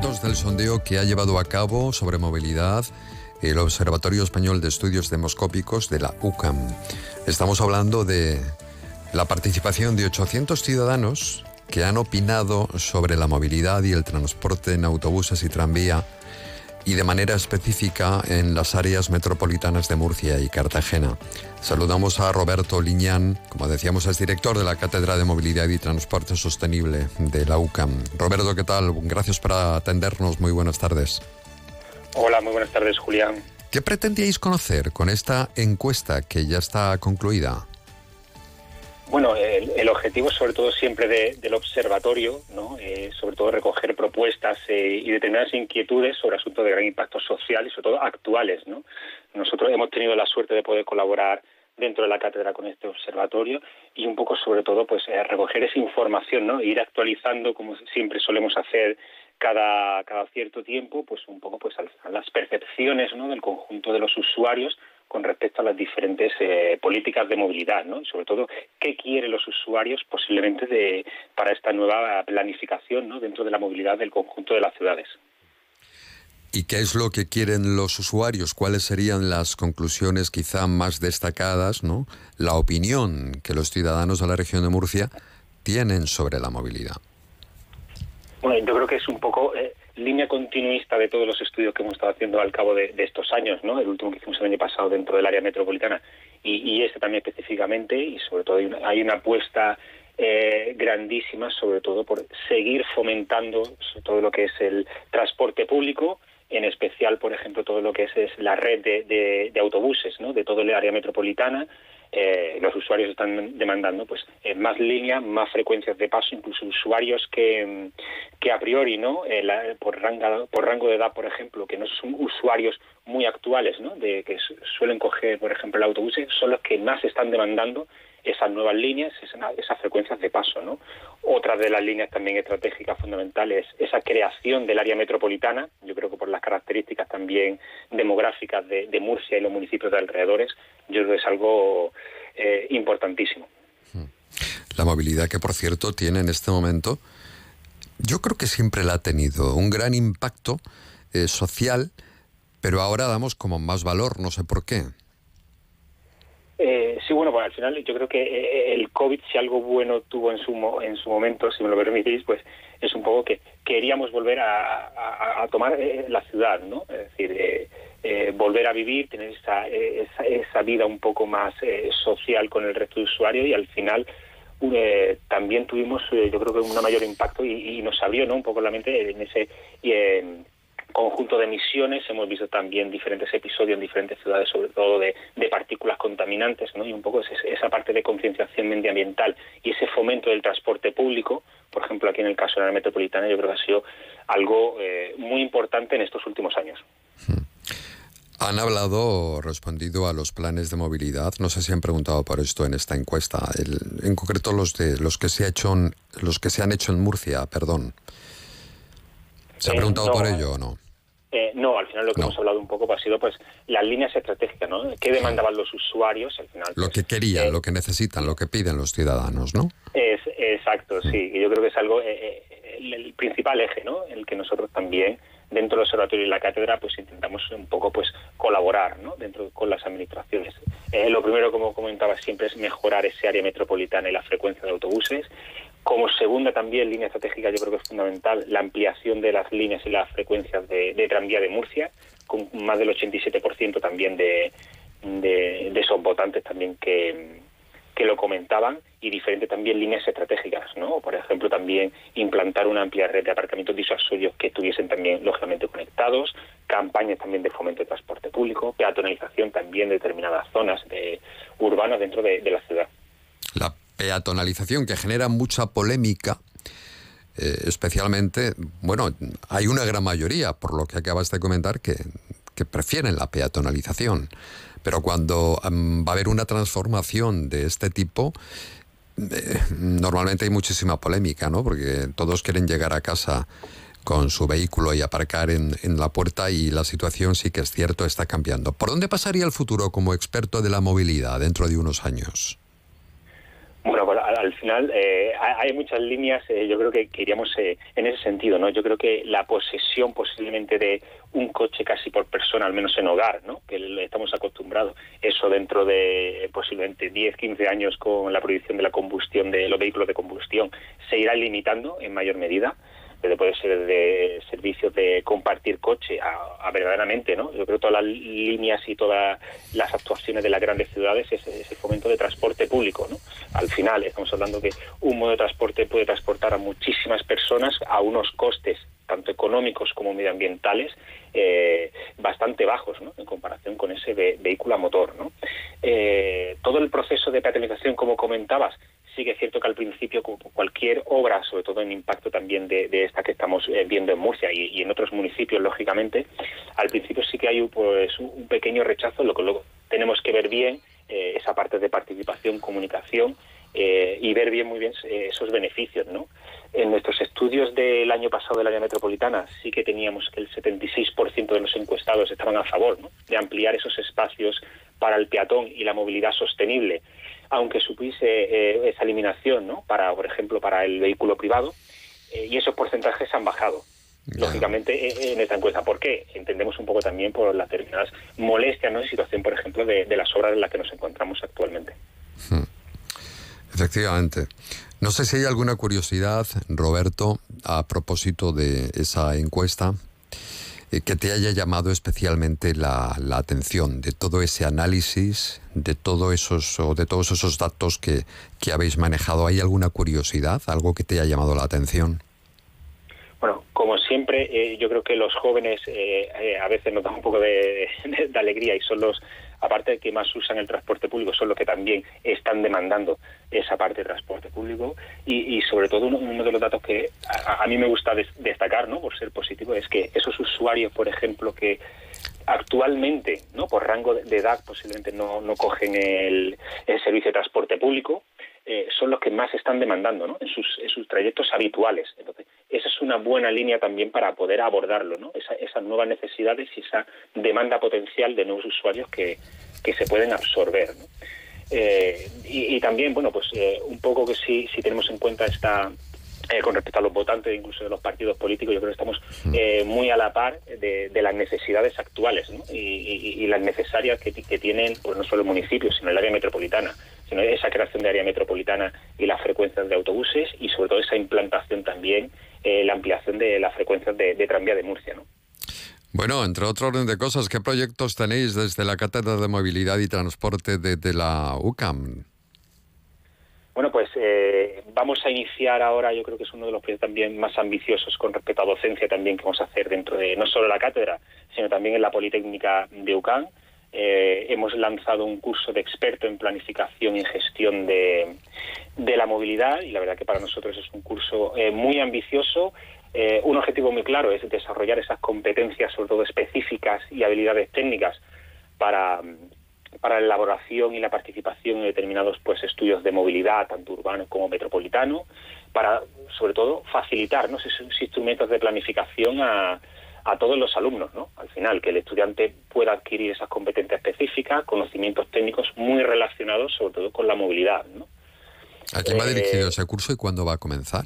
Datos del sondeo que ha llevado a cabo sobre movilidad el Observatorio Español de Estudios Demoscópicos de la UCAM. Estamos hablando de la participación de 800 ciudadanos que han opinado sobre la movilidad y el transporte en autobuses y tranvía y de manera específica en las áreas metropolitanas de Murcia y Cartagena. Saludamos a Roberto Liñán, como decíamos, es director de la Cátedra de Movilidad y Transporte Sostenible de la UCAM. Roberto, ¿qué tal? Gracias por atendernos. Muy buenas tardes. Hola, muy buenas tardes, Julián. ¿Qué pretendíais conocer con esta encuesta que ya está concluida? Bueno, el, objetivo sobre todo siempre del observatorio, ¿no? Eh, sobre todo recoger propuestas eh, y determinadas inquietudes sobre asuntos de gran impacto social y sobre todo actuales. ¿no? Nosotros hemos tenido la suerte de poder colaborar dentro de la cátedra con este observatorio y un poco sobre todo pues eh, recoger esa información, ¿no? ir actualizando como siempre solemos hacer cada, cada cierto tiempo, pues un poco pues a las percepciones ¿no? del conjunto de los usuarios con respecto a las diferentes eh, políticas de movilidad, ¿no? Y sobre todo, qué quieren los usuarios posiblemente de, para esta nueva planificación ¿no? dentro de la movilidad del conjunto de las ciudades. ¿Y qué es lo que quieren los usuarios? ¿Cuáles serían las conclusiones quizá más destacadas, ¿no? la opinión que los ciudadanos de la región de Murcia tienen sobre la movilidad? Bueno, yo creo que es un poco eh, línea continuista de todos los estudios que hemos estado haciendo al cabo de, estos años, ¿no? El último que hicimos el año pasado dentro del área metropolitana y, este también específicamente y sobre todo hay una, apuesta eh, grandísima sobre todo por seguir fomentando todo lo que es el transporte público en especial, por ejemplo, todo lo que es, la red de, de autobuses, ¿no? De todo el área metropolitana, eh, los usuarios están demandando pues eh, más líneas, más frecuencias de paso, incluso usuarios que, que a priori, ¿no? Eh, por, rango, por rango de edad, por ejemplo, que no son usuarios muy actuales, ¿no? De que suelen coger, por ejemplo, el autobús, son los que más están demandando esas nuevas líneas, esas frecuencias de paso. ¿no? Otra de las líneas también estratégicas fundamentales es esa creación del área metropolitana, yo creo que por las características también demográficas de, Murcia y los municipios de alrededores, yo creo que es algo eh, importantísimo. La movilidad que, por cierto, tiene en este momento, yo creo que siempre la ha tenido, un gran impacto eh, social, pero ahora damos como más valor, no sé por qué. Eh, sí, bueno, pues al final yo creo que eh, el COVID, si algo bueno tuvo en su, en su momento, si me lo permitís, pues es un poco que queríamos volver a, tomar eh, la ciudad, ¿no? Es decir, volver a vivir, tener esa, esa, vida un poco más social con el resto de usuarios y al final también tuvimos, yo creo que un mayor impacto y, nos abrió, ¿no? Un poco la mente en ese conjunto de emisiones. Hemos visto también diferentes episodios en diferentes ciudades, sobre todo de, partículas contaminantes, ¿no? y un poco esa parte de concienciación medioambiental y ese fomento del transporte público, por ejemplo, aquí en el caso de la metropolitana, yo creo que ha sido algo eh, muy importante en estos últimos años. Hmm. Han hablado o respondido a los planes de movilidad. No sé si han preguntado por esto en esta encuesta. en concreto los de los que se ha hecho los que se han hecho en Murcia, perdón. ¿Se ha eh, preguntado por ello o no? Eh, no, al final lo que hemos hablado un poco ha sido pues las líneas estratégicas, ¿no? ¿Qué demandaban los usuarios al final? lo pues, que querían, eh, lo que necesitan, lo que piden los ciudadanos, ¿no? Es, exacto, sí. Y yo creo que es algo, el, principal eje, ¿no? El que nosotros también dentro del observatorio y la cátedra pues intentamos un poco pues colaborar ¿no? dentro con las administraciones lo primero como comentaba siempre es mejorar ese área metropolitana y la frecuencia de autobuses como segunda también línea estratégica, yo creo que es fundamental la ampliación de las líneas y las frecuencias de, tranvía de Murcia, con más del 87% también de, esos votantes también que, lo comentaban y diferentes también líneas estratégicas, ¿no? Por ejemplo, también implantar una amplia red de aparcamientos disuasorios que estuviesen también lógicamente conectados, campañas también de fomento de transporte público, peatonalización también de determinadas zonas de, urbanas dentro de, de la ciudad. La peatonalización que genera mucha polémica, eh, especialmente, bueno, hay una gran mayoría, por lo que acabas de comentar, que, prefieren la peatonalización. Pero cuando va a haber una transformación de este tipo, eh, normalmente hay muchísima polémica, ¿no? Porque todos quieren llegar a casa con su vehículo y aparcar en, en, la puerta y la situación sí que es cierto está cambiando. ¿Por dónde pasaría el futuro como experto de la movilidad dentro de unos años? Bueno, pues, al, final eh, hay muchas líneas, eh, yo creo que, iríamos eh, en ese sentido, ¿no? Yo creo que la posesión posiblemente de un coche casi por persona, al menos en hogar, ¿no? Que estamos acostumbrados, eso dentro de posiblemente 10, 15 años con la prohibición de la combustión de los vehículos de combustión, se irá limitando en mayor medida puede ser de servicios de compartir coche a, verdaderamente, ¿no? Yo creo que todas las líneas y todas las actuaciones de las grandes ciudades es ese fomento de transporte público, ¿no? Al final estamos hablando que un modo de transporte puede transportar a muchísimas personas a unos costes tanto económicos como medioambientales eh, bastante bajos ¿no? en comparación con ese vehículo a motor. ¿no? Eh, todo el proceso de peatonalización, como comentabas, sí que es cierto que al principio cualquier obra, sobre todo en impacto también de, esta que estamos eh, viendo en Murcia y, en otros municipios, lógicamente, al principio sí que hay pues, un pequeño rechazo, lo que luego tenemos que ver bien eh, esa parte de participación, comunicación eh, y ver bien muy bien esos beneficios, ¿no? En nuestros estudios del año pasado del área metropolitana sí que teníamos que el 76% de los encuestados estaban a favor de ampliar esos espacios para el peatón y la movilidad sostenible aunque supiese eh, esa eliminación, ¿no? Para, por ejemplo, para el vehículo privado, eh, y esos porcentajes han bajado. Lógicamente eh, en esta encuesta. ¿Por qué? Entendemos un poco también por las determinadas molestias, ¿no? En situación, por ejemplo, de, las obras en las que nos encontramos actualmente. Hmm. Efectivamente. No sé si hay alguna curiosidad, Roberto, a propósito de esa encuesta eh, que te haya llamado especialmente la, atención de todo ese análisis, de todo esos o de todos esos datos que, que habéis manejado. ¿Hay alguna curiosidad, algo que te haya llamado la atención? Bueno, como siempre, eh, yo creo que los jóvenes eh, a veces nos dan un poco de, alegría y son los aparte de que más usan el transporte público, son los que también están demandando esa parte de transporte público. Y, sobre todo, uno, de los datos que a, mí me gusta destacar, ¿no? por ser positivo, es que esos usuarios, por ejemplo, que actualmente, ¿no? por rango de edad, posiblemente no, no cogen el, servicio de transporte público, eh, son los que más están demandando ¿no? en, sus, en sus trayectos habituales. Entonces, esa es una buena línea también para poder abordarlo, ¿no? esas nuevas necesidades y esa demanda potencial de nuevos usuarios que, que se pueden absorber. Eh, y, también, bueno, pues eh, un poco que si, si tenemos en cuenta esta, eh, con respecto a los votantes, incluso de los partidos políticos, yo creo que estamos mm. muy a la par de, las necesidades actuales y, las necesarias que, que, tienen pues no solo el municipio, sino el área metropolitana, sino esa creación de área metropolitana y las frecuencias de autobuses y sobre todo esa implantación también, la ampliación de las frecuencias de, de tranvía de Murcia. ¿no? Bueno, entre otro orden de cosas, ¿qué proyectos tenéis desde la Cátedra de Movilidad y Transporte de, la UCAM? Bueno, pues eh, vamos a iniciar ahora, yo creo que es uno de los proyectos también más ambiciosos con respecto a docencia también que vamos a hacer dentro de no solo la cátedra, sino también en la Politécnica de UCAM. Eh, hemos lanzado un curso de experto en planificación y gestión de, la movilidad y la verdad que para nosotros es un curso eh, muy ambicioso. Eh, un objetivo muy claro es desarrollar esas competencias, sobre todo específicas y habilidades técnicas para, la elaboración y la participación en determinados pues estudios de movilidad, tanto urbano como metropolitano, para sobre todo facilitar esos instrumentos de planificación a, todos los alumnos, ¿no? Al final, que el estudiante pueda adquirir esas competencias específicas, conocimientos técnicos muy relacionados sobre todo con la movilidad, ¿no? ¿A quién va dirigido eh, ese curso y cuándo va a comenzar?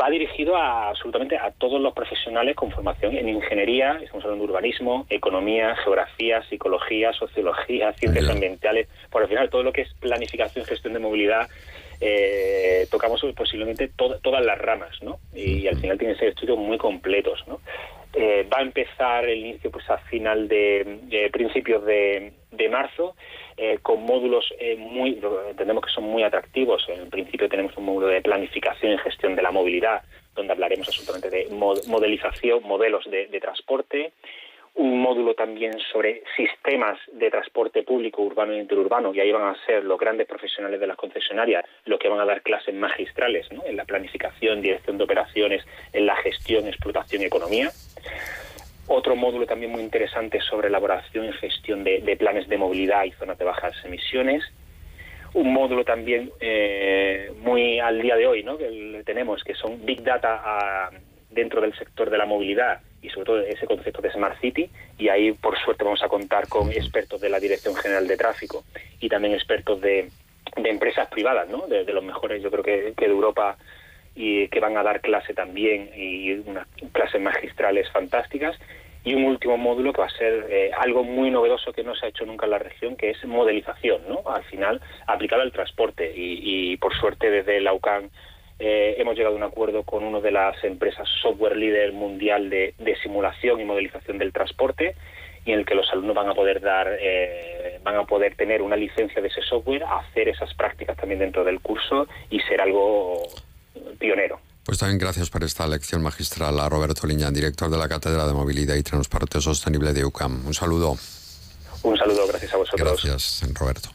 va dirigido a, absolutamente a todos los profesionales con formación en ingeniería, estamos hablando de urbanismo, economía, geografía, psicología, sociología, ciencias ambientales, por al final todo lo que es planificación, gestión de movilidad, eh, tocamos posiblemente todas las ramas, ¿no? Y, al final tienen que ser estudios muy completos, ¿no? Eh, va a empezar el inicio pues a final de, principios de, marzo eh, con módulos eh, muy entendemos que son muy atractivos en principio tenemos un módulo de planificación y gestión de la movilidad donde hablaremos absolutamente de modelización modelos de transporte un módulo también sobre sistemas de transporte público urbano e interurbano, y ahí van a ser los grandes profesionales de las concesionarias los que van a dar clases magistrales en la planificación, dirección de operaciones, en la gestión, explotación y economía. Otro módulo también muy interesante sobre elaboración y gestión de, planes de movilidad y zonas de bajas emisiones. Un módulo también eh, muy al día de hoy ¿no? que tenemos, que son Big Data ah, dentro del sector de la movilidad y sobre todo ese concepto de Smart City y ahí por suerte vamos a contar con expertos de la Dirección General de Tráfico y también expertos de de empresas privadas, ¿no? De, los mejores, yo creo que, que de Europa y que van a dar clase también y unas clases magistrales fantásticas y un último módulo que va a ser eh, algo muy novedoso que no se ha hecho nunca en la región, que es modelización, ¿no? Al final, aplicado al transporte. Y, por suerte, desde la UCAN eh, hemos llegado a un acuerdo con una de las empresas software líder mundial de, simulación y modelización del transporte, y en el que los alumnos van a poder dar, eh, van a poder tener una licencia de ese software, hacer esas prácticas también dentro del curso y ser algo pionero. Pues también gracias por esta lección magistral a Roberto Liñán, director de la Cátedra de Movilidad y Transporte Sostenible de UCAM. Un saludo. Un saludo, gracias a vosotros. Gracias, Roberto.